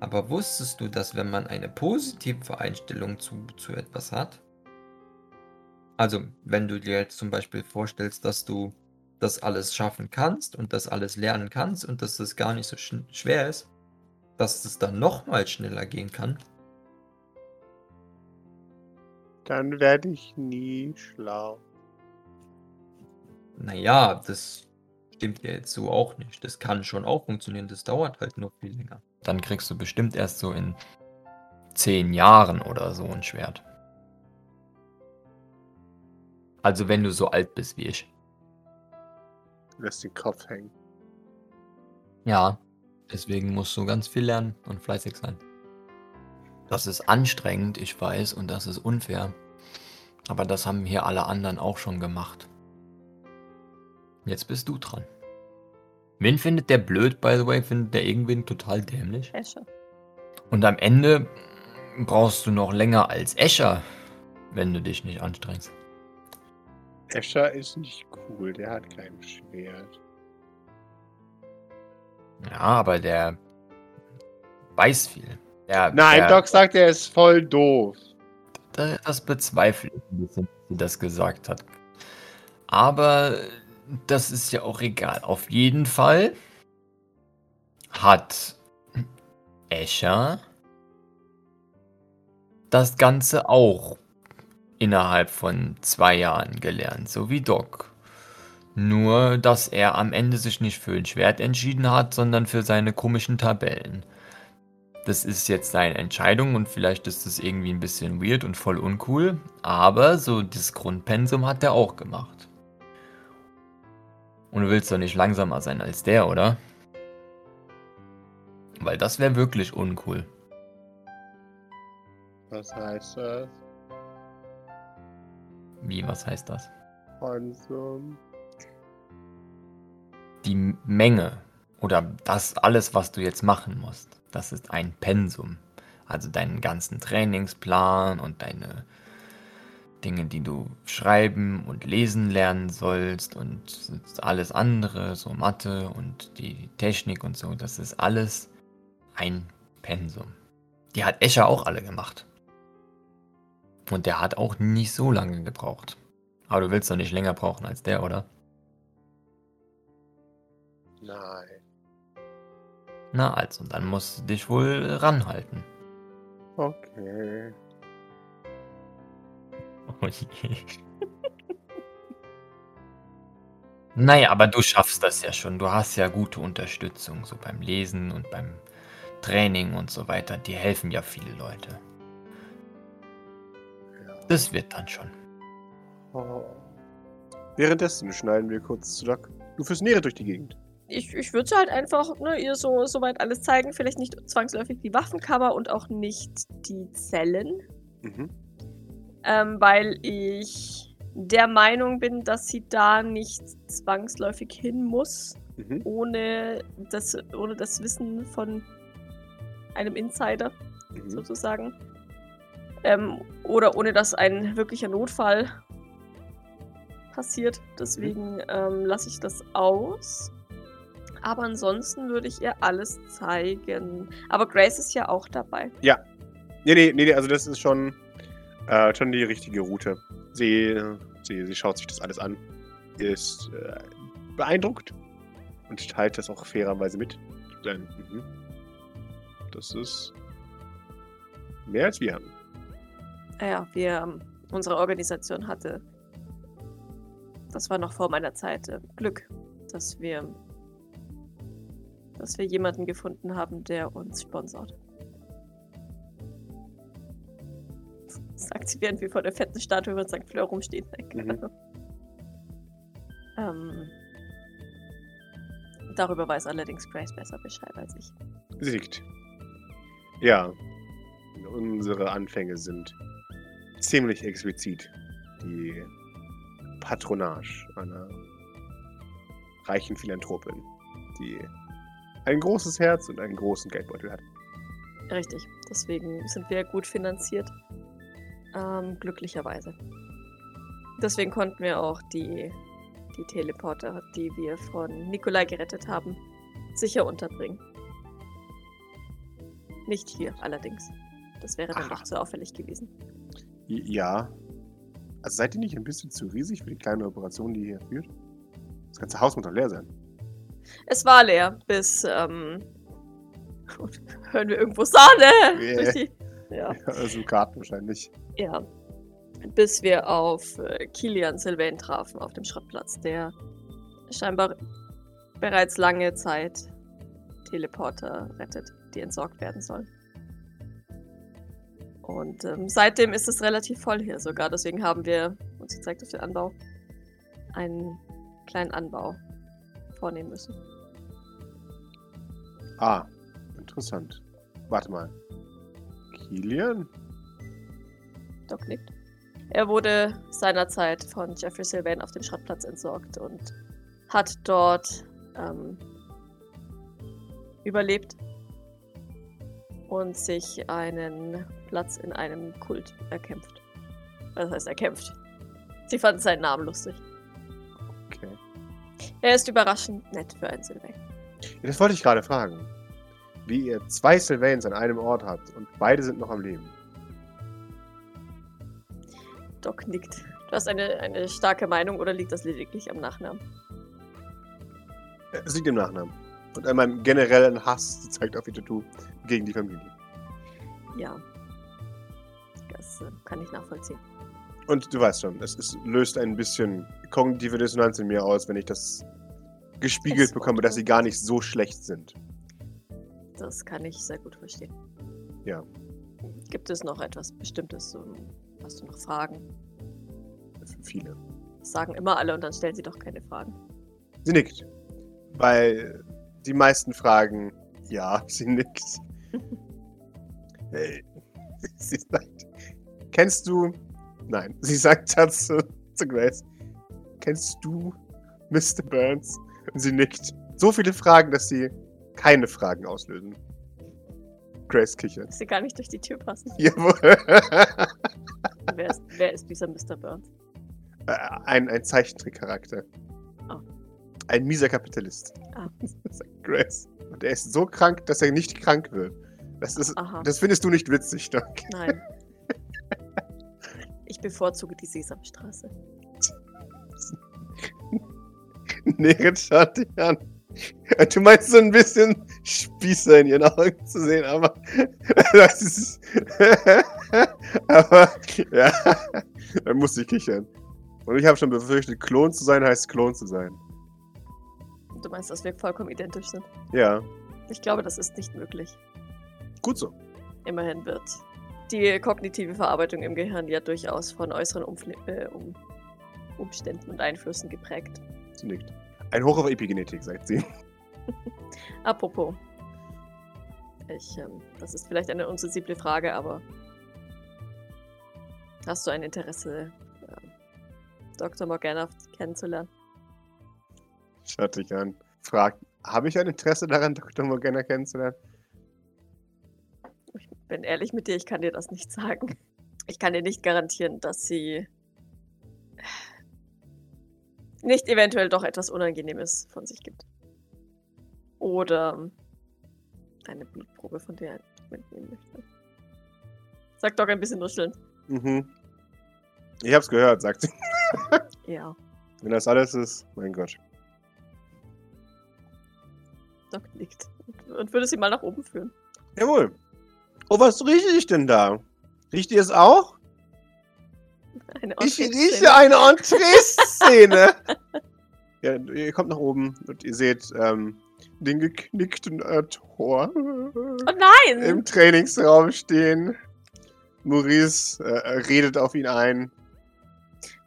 aber wusstest du, dass wenn man eine positive Einstellung zu, zu etwas hat, also wenn du dir jetzt zum Beispiel vorstellst, dass du das alles schaffen kannst und das alles lernen kannst und dass das gar nicht so sch schwer ist, dass es dann nochmal schneller gehen kann, Dann werde ich nie schlau. naja, das stimmt ja jetzt so auch nicht. Das kann schon auch funktionieren, das dauert halt nur viel länger. Dann kriegst du bestimmt erst so in zehn Jahren oder so ein Schwert. Also wenn du so alt bist wie ich. Lass den Kopf hängen. Ja, deswegen musst du ganz viel lernen und fleißig sein. Das ist anstrengend, ich weiß, und das ist unfair. Aber das haben hier alle anderen auch schon gemacht. Jetzt bist du dran. Wen findet der blöd, by the way? Findet der irgendwen total dämlich? Esche. Und am Ende brauchst du noch länger als Escher, wenn du dich nicht anstrengst. Escher ist nicht cool, der hat kein Schwert. Ja, aber der weiß viel. Der, Nein, der, Doc sagt, er ist voll doof. Da- Das bezweifle ich ein bisschen, dass sie das gesagt hat. Aber das ist ja auch egal. Auf jeden Fall hat Escher das Ganze auch innerhalb von zwei Jahren gelernt, so wie Doc. Nur, dass er am Ende sich nicht für ein Schwert entschieden hat, sondern für seine komischen Tabellen. Das ist jetzt seine Entscheidung und vielleicht ist das irgendwie ein bisschen weird und voll uncool, aber so das Grundpensum hat er auch gemacht. Und du willst doch nicht langsamer sein als der, oder? Weil das wäre wirklich uncool. Was heißt das? Wie, was heißt das? Konsum. Die Menge oder das alles, was du jetzt machen musst, das ist ein Pensum. Also deinen ganzen Trainingsplan und deine Dinge, die du schreiben und lesen lernen sollst und alles andere, so Mathe und die Technik und so, das ist alles ein Pensum. Die hat Escher auch alle gemacht. Und der hat auch nicht so lange gebraucht. Aber du willst doch nicht länger brauchen als der, oder? Nein. Na also, dann musst du dich wohl ranhalten. Okay. Oh je. *laughs* naja, aber du schaffst das ja schon. Du hast ja gute Unterstützung, so beim Lesen und beim Training und so weiter. Die helfen ja viele Leute. Ja. Das wird dann schon. Oh. Währenddessen schneiden wir kurz zu Doc. Du führst Nere durch die Gegend. Ich, ich würde halt einfach ne, ihr so soweit alles zeigen. Vielleicht nicht zwangsläufig die Waffenkammer und auch nicht die Zellen. Mhm. Ähm, weil ich der Meinung bin, dass sie da nicht zwangsläufig hin muss, Mhm. ohne das, ohne das Wissen von einem Insider. Mhm. sozusagen. Ähm, oder ohne dass ein wirklicher Notfall passiert. Deswegen ähm, lasse ich das aus. Aber ansonsten würde ich ihr alles zeigen. Aber Grace ist ja auch dabei. Nee, nee, nee, nee, also das ist schon, äh, schon die richtige Route. Sie, sie, sie schaut sich das alles an, ist äh, beeindruckt und teilt das auch fairerweise mit. Denn, mhm. Das ist mehr als wir haben. Ja, wir, ähm, unsere Organisation hatte, das war noch vor meiner Zeit, äh, Glück, dass wir, dass wir jemanden gefunden haben, der uns sponsort. Während wir vor der fetten Statue über St. Fleur rumstehen. Mhm. ähm, darüber weiß allerdings Grace besser Bescheid als ich. Sie nickt. Ja, unsere Anfänge sind ziemlich explizit. Die Patronage einer reichen Philanthropin, die ein großes Herz und einen großen Geldbeutel hat. Richtig. Deswegen sind wir gut finanziert. Ähm, glücklicherweise. Deswegen konnten wir auch die, die Teleporter, die wir von Nikolai gerettet haben, sicher unterbringen. Nicht hier allerdings. Das wäre dann Aha. doch zu auffällig gewesen. Ja. Also seid ihr nicht ein bisschen zu riesig für die kleine Operation, die ihr hier führt? Das ganze Haus muss doch leer sein. Es war leer, bis ähm, *laughs* hören wir irgendwo Sahne. Yeah. durch die, ja. *laughs* Also Karten wahrscheinlich. Ja. Bis wir auf äh, Kilian Sylvain trafen, auf dem Schrottplatz, der scheinbar bereits lange Zeit Teleporter rettet, die entsorgt werden sollen. Und ähm, seitdem ist es relativ voll hier sogar, deswegen haben wir, und sie zeigt auf den Anbau, einen kleinen Anbau vornehmen müssen. Ah, interessant. Warte mal. Kilian? Doc nickt. Er wurde seinerzeit von Jeffrey Sylvain auf dem Schrottplatz entsorgt und hat dort ähm, überlebt und sich einen Platz in einem Kult erkämpft. Was heißt erkämpft? Sie fanden seinen Namen lustig. Okay. Er ist überraschend nett für einen Sylvain. Das wollte ich gerade fragen. Wie ihr zwei Sylvains an einem Ort habt und beide sind noch am Leben. Doc nickt. Du hast eine, eine starke Meinung oder liegt das lediglich am Nachnamen? Es liegt im Nachnamen. Und an meinem generellen Hass, sie zeigt auf ihr Tattoo, gegen die Familie. Ja. Das äh, kann ich nachvollziehen. Und du weißt schon, es, es löst ein bisschen kognitive Dissonanz in mir aus, wenn ich das gespiegelt Es bekomme, dass sie gar nicht so schlecht sind. Das kann ich sehr gut verstehen. Ja. Gibt es noch etwas Bestimmtes? So, hast du noch Fragen? Viele. Das sagen immer alle und dann stellen sie doch keine Fragen. Sie nickt. Weil die meisten fragen, ja, *laughs* sie nickt. *laughs* Hey, sie sagt, kennst du, nein, sie sagt dazu zu Grace, kennst du Mr. Burns? Und sie nickt. So viele Fragen, dass sie keine Fragen auslösen. Grace kichert. Sie gar nicht durch die Tür passen. Jawohl. *laughs* wer ist, wer ist dieser Mr. Burns? Äh, ein, ein Zeichentrickcharakter. Ah. Ein mieser Kapitalist. Ah. *laughs* Sagt Grace. Und er ist so krank, dass er nicht krank wird. Das, ist, Aha. das findest du nicht witzig, Doc. Nein. Ich bevorzuge die Sesamstraße. *laughs* Nerit schaut dich an. *laughs* Du meinst so ein bisschen Spießer in ihren Augen zu sehen, aber *laughs* das ist. *laughs* aber ja, dann musste ich kichern. Und ich habe schon befürchtet, Klon zu sein heißt Klon zu sein. Du meinst, dass wir vollkommen identisch sind? Ja, Ich glaube, das ist nicht möglich. gut so. Immerhin wird die kognitive Verarbeitung im Gehirn ja durchaus von äußeren Umfl äh, um Umständen und Einflüssen geprägt. Sie nickt. Ein Hoch auf Epigenetik, sagt sie. *laughs* Apropos. Ich, ähm, das ist vielleicht eine unsensible Frage, aber hast du ein Interesse, ähm, Dr. Morgana kennenzulernen? Schaut dich an. Fragt, habe ich ein Interesse daran, Dr. Morgana kennenzulernen? Ich bin ehrlich mit dir, ich kann dir das nicht sagen. Ich kann dir nicht garantieren, dass sie nicht eventuell doch etwas Unangenehmes von sich gibt. Oder eine Blutprobe von der ich mitnehmen möchte. Sag doch ein bisschen nuscheln. Mhm. Ich hab's gehört, sagt sie. *laughs* Ja, Wenn das alles ist, mein Gott. Doc nickt. Und- würde sie mal nach oben führen. Jawohl. Oh, was rieche ich denn da? Riecht ihr es auch? Eine Ich rieche eine *laughs* Entree-Szene. ja, ihr kommt nach oben und ihr seht ähm, den geknickten äh, Tor Oh nein! im Trainingsraum stehen. Maurice äh, redet auf ihn ein.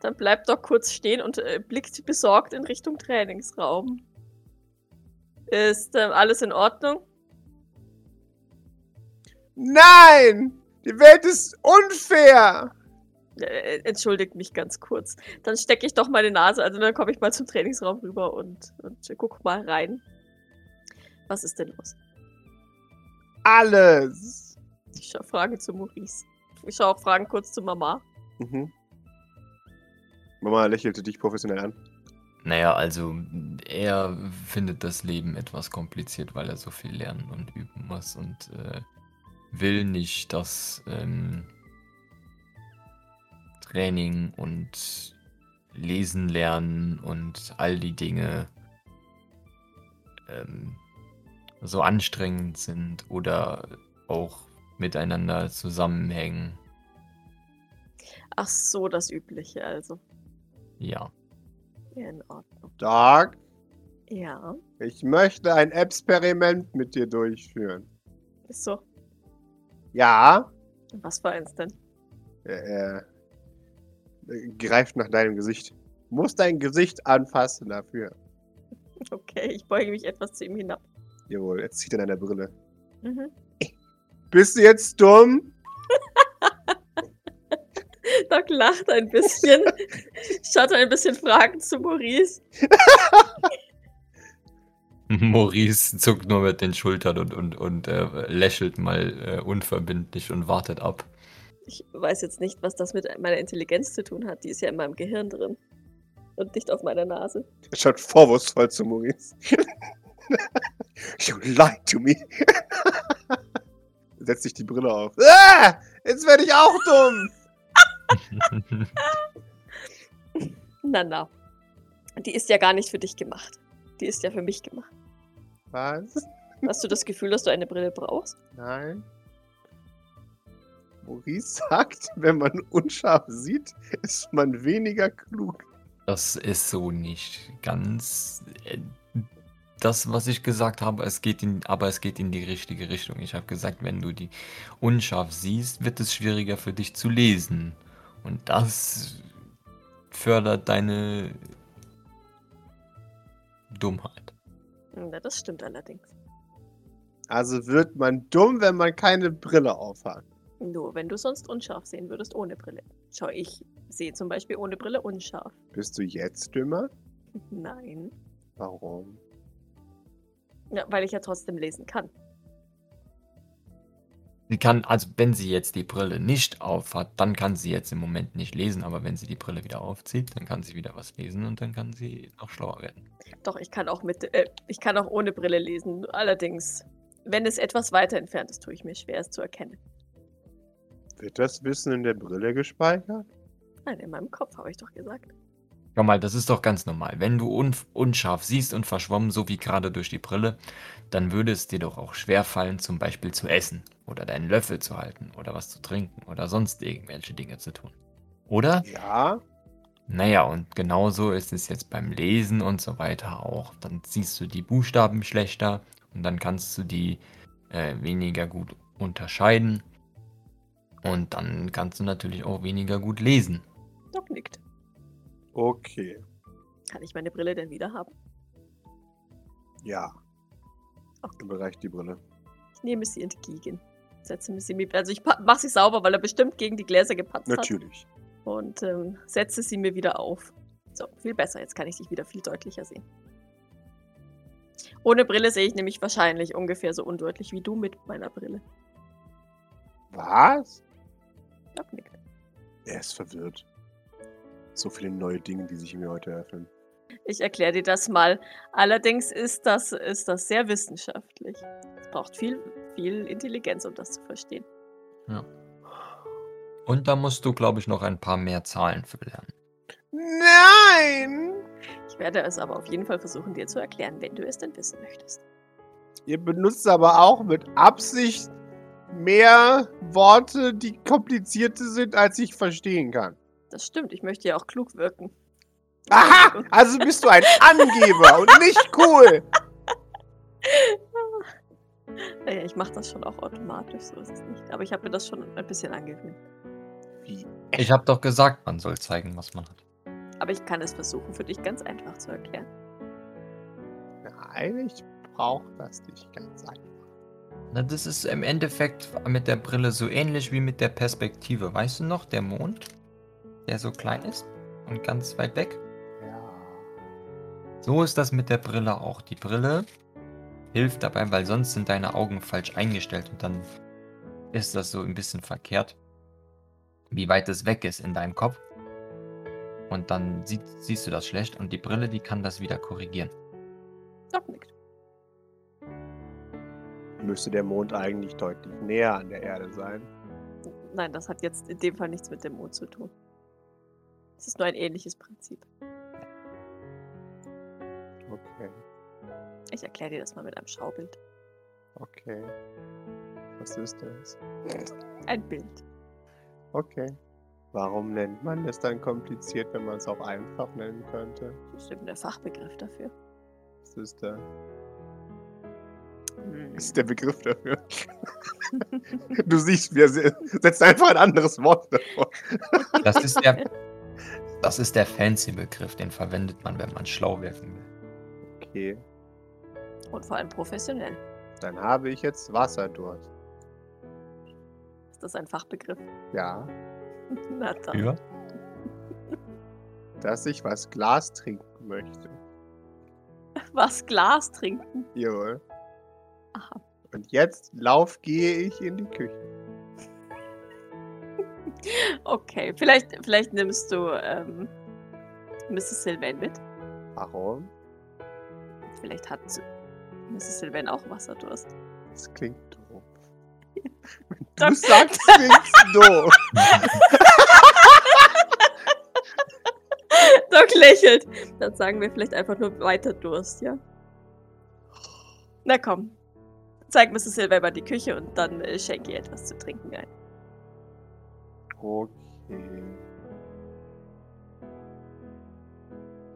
Dann bleibt Doc kurz stehen und äh, blickt besorgt in Richtung Trainingsraum. Ist ähm, alles in Ordnung? Nein! Die Welt ist unfair! Äh, entschuldigt mich ganz kurz. Dann stecke ich doch meine Nase, also dann komme ich mal zum Trainingsraum rüber und, und äh, guck mal rein. Was ist denn los? Alles! Ich schaue Fragen zu Maurice. Ich schaue auch Fragen kurz zu Mama. Mhm. Mama lächelte dich professionell an. Naja, also er findet das Leben etwas kompliziert, weil er so viel lernen und üben muss und äh, will nicht, dass ähm, Training und Lesen lernen und all die Dinge ähm, so anstrengend sind oder auch miteinander zusammenhängen. Ach so, das Übliche also. Ja. Ja, in Ordnung. Doc, Ja, ich möchte ein Experiment mit dir durchführen. ist so. Ja? Was für eins denn? Er, er greift nach deinem Gesicht. Du musst dein Gesicht anfassen dafür. Okay, ich beuge mich etwas zu ihm hinab. Jawohl, er zieht an deiner Brille. Mhm. Bist du jetzt dumm? *laughs* Doc lacht ein bisschen, *laughs* schaut ein bisschen fragend zu Maurice. *laughs* Maurice zuckt nur mit den Schultern und, und, und äh, lächelt mal äh, unverbindlich und wartet ab. Ich weiß jetzt nicht, was das mit meiner Intelligenz zu tun hat. Die ist ja in meinem Gehirn drin. Und nicht auf meiner Nase. Er schaut vorwurfsvoll zu Maurice. *laughs* you lied to me. *laughs* Setzt sich die Brille auf. Ah, jetzt werde ich auch dumm. *laughs* Na, na. Die ist ja gar nicht für dich gemacht. Die ist ja für mich gemacht. Was? Hast du das Gefühl, dass du eine Brille brauchst? Nein. Maurice *laughs* sagt, wenn man unscharf sieht, ist man weniger klug. Das ist so nicht ganz äh, das, was ich gesagt habe. Es geht in, aber es geht in die richtige Richtung. Ich habe gesagt, wenn du die unscharf siehst, wird es schwieriger für dich zu lesen. Und das fördert deine Dummheit. Na, das stimmt allerdings. Also wird man dumm, wenn man keine Brille aufhat. Nur wenn du sonst unscharf sehen würdest ohne Brille. Schau, ich sehe zum Beispiel ohne Brille unscharf. Bist du jetzt dümmer? Nein. Warum? Ja, weil ich ja trotzdem lesen kann. Sie kann, also wenn sie jetzt die Brille nicht auf hat, dann kann sie jetzt im Moment nicht lesen, aber wenn sie die Brille wieder aufzieht, dann kann sie wieder was lesen und dann kann sie noch schlauer werden. Doch, ich kann auch mit, äh, ich kann auch ohne Brille lesen. Allerdings, wenn es etwas weiter entfernt ist, tue ich mir schwer, es zu erkennen. Wird das Wissen in der Brille gespeichert? Nein, in meinem Kopf habe ich doch gesagt. Schau mal, das ist doch ganz normal. Wenn du un unscharf siehst und verschwommen, so wie gerade durch die Brille, dann würde es dir doch auch schwer fallen, zum Beispiel zu essen oder deinen Löffel zu halten oder was zu trinken oder sonst irgendwelche Dinge zu tun. Oder? Ja. Naja, und genauso ist es jetzt beim Lesen und so weiter auch. Dann siehst du die Buchstaben schlechter und dann kannst du die äh, weniger gut unterscheiden. Und dann kannst du natürlich auch weniger gut lesen. Doc nickt. Okay. Kann ich meine Brille denn wieder haben? Ja. Okay. Überreicht die Brille. Ich nehme sie entgegen. Setze sie mir, also ich mache sie sauber, weil er bestimmt gegen die Gläser gepatzt hat. Natürlich. Und ähm, setze sie mir wieder auf. So, viel besser. Jetzt kann ich dich wieder viel deutlicher sehen. Ohne Brille sehe ich nämlich wahrscheinlich ungefähr so undeutlich wie du mit meiner Brille. Was? Doc nickt. Er ist verwirrt. So viele neue Dinge, die sich mir heute eröffnen. Ich erkläre dir das mal. Allerdings ist das, ist das sehr wissenschaftlich. Es braucht viel, viel Intelligenz, um das zu verstehen. Und da musst du, glaube ich, noch ein paar mehr Zahlen für lernen. Nein! Ich werde es aber auf jeden Fall versuchen, dir zu erklären, wenn du es denn wissen möchtest. Ihr benutzt aber auch mit Absicht mehr Worte, die komplizierter sind, als ich verstehen kann. Das stimmt, ich möchte ja auch klug wirken. Aha! Also bist du ein Angeber und nicht cool. *laughs* Naja, ich mache das schon auch automatisch, so ist es nicht. Aber ich habe mir das schon ein bisschen angewöhnt. Wie? Ich habe doch gesagt, man soll zeigen, was man hat. Aber ich kann es versuchen, für dich ganz einfach zu erklären. Nein, ich brauche das nicht ganz einfach. Na, das ist im Endeffekt mit der Brille so ähnlich wie mit der Perspektive. Weißt du noch, der Mond, der so klein ist und ganz weit weg? Ja. So ist das mit der Brille auch. Die Brille hilft dabei, weil sonst sind deine Augen falsch eingestellt und dann ist das so ein bisschen verkehrt, wie weit es weg ist in deinem Kopf. Und dann sie siehst du das schlecht und die Brille, die kann das wieder korrigieren. Doc nickt. Müsste der Mond eigentlich deutlich näher an der Erde sein. Nein, das hat jetzt in dem Fall nichts mit dem Mond zu tun. Es ist nur ein ähnliches Prinzip. Okay, Ich erkläre dir das mal mit einem Schaubild. okay. Was ist das? Ein Bild. Okay. Warum nennt man das dann kompliziert, wenn man es auch einfach nennen könnte? Bestimmt der Fachbegriff dafür. Was ist da? Hm. Ist der Begriff dafür? *laughs* du siehst, wir se- setzen einfach ein anderes Wort davor. Das ist der, *laughs* das ist der fancy Begriff, den verwendet man, wenn man schlau wirken will. Okay, Und vor allem professionell. dann habe ich jetzt Wasserdurst. Ist das ein Fachbegriff? Ja, *laughs* Na dann. Für? dass ich was Glas trinken möchte. Was Glas trinken? Jawohl. Aha. Und jetzt lauf gehe ich in die Küche. *laughs* Okay, vielleicht, vielleicht nimmst du ähm, Mrs. Sylvain mit. Warum? Vielleicht hat Mrs. Sylvain auch Wasserdurst. Das klingt doof. Doch. *laughs* du sagst, klingt's doof. *laughs* Doc lächelt. Dann sagen wir vielleicht einfach nur weiter Durst, ja? Na komm. Zeig Mrs. Sylvain mal die Küche und dann äh, schenke ihr etwas zu trinken ein. Okay.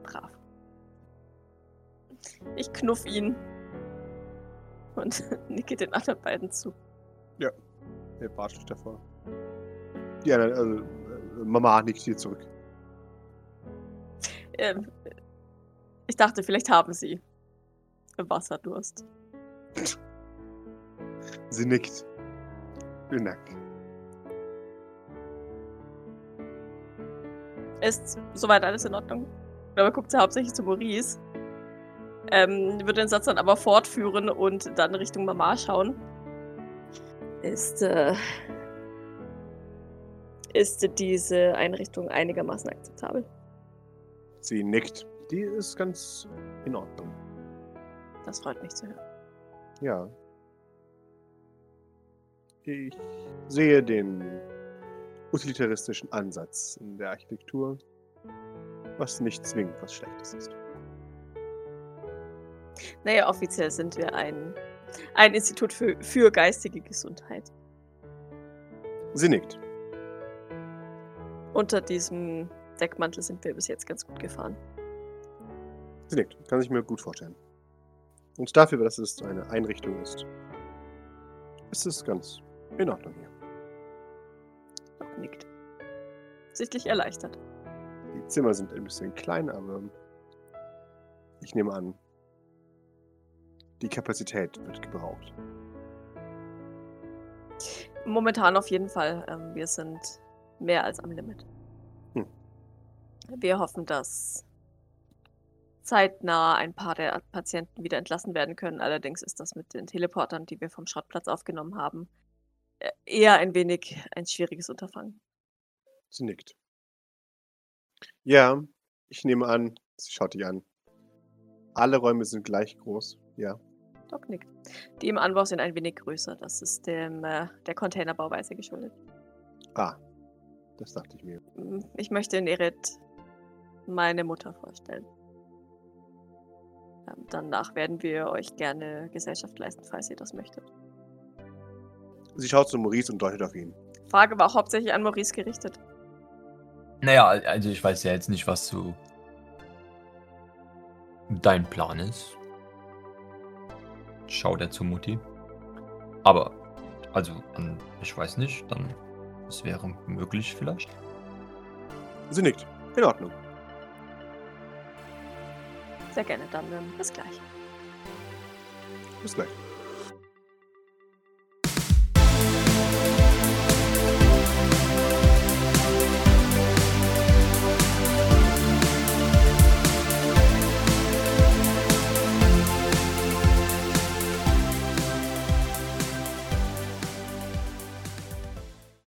Brav. Ich knuff ihn. Und *laughs* nicke den anderen beiden zu. Der Bartsch davor. Ja, dann, also, äh, Mama nickt dir zurück. Ähm, ich dachte, vielleicht haben sie Wasserdurst. Sie nickt. Vielen Dank. Ist soweit alles in Ordnung? Aber guckt sie hauptsächlich zu Maurice. Ähm, würde den Satz dann aber fortführen und dann Richtung Mama schauen. Ist, äh, ist diese Einrichtung einigermaßen akzeptabel? Sie nickt. Die ist ganz in Ordnung. Das freut mich zu hören. Ja. Ich sehe den utilitaristischen Ansatz in der Architektur, was nicht zwingend was Schlechtes ist. Naja, offiziell sind wir ein, ein Institut für, für geistige Gesundheit. Sie nickt. Unter diesem Deckmantel sind wir bis jetzt ganz gut gefahren. Sie nickt. Kann sich mir gut vorstellen. Und dafür, dass es eine Einrichtung ist, ist es ganz in Ordnung hier. Doc nickt. Sichtlich erleichtert. Die Zimmer sind ein bisschen klein, aber ich nehme an, die Kapazität wird gebraucht. Momentan auf jeden Fall. Ähm, wir sind mehr als am Limit. Hm. Wir hoffen, dass zeitnah ein paar der Patienten wieder entlassen werden können. Allerdings ist das mit den Teleportern, die wir vom Schrottplatz aufgenommen haben, eher ein wenig ein schwieriges Unterfangen. Sie nickt. Ja, ich nehme an, sie schaut dich an. Alle Räume sind gleich groß, ja. Doc nickt. Die im Anbau sind ein wenig größer. Das ist dem, äh, der Containerbauweise geschuldet. Ah, das dachte ich mir. Mm, Ich möchte Nerit meine Mutter vorstellen. Ähm, danach werden wir euch gerne Gesellschaft leisten, falls ihr das möchtet. Sie schaut zu Maurice und deutet auf ihn. Frage war auch hauptsächlich an Maurice gerichtet. Naja, also ich weiß ja jetzt nicht, was so dein Plan ist. Schaut er zu Mutti. Aber, also, an- ich weiß nicht, dann, es wäre möglich vielleicht. Sie nickt. In Ordnung. Sehr gerne, dann ähm, bis gleich. Bis gleich.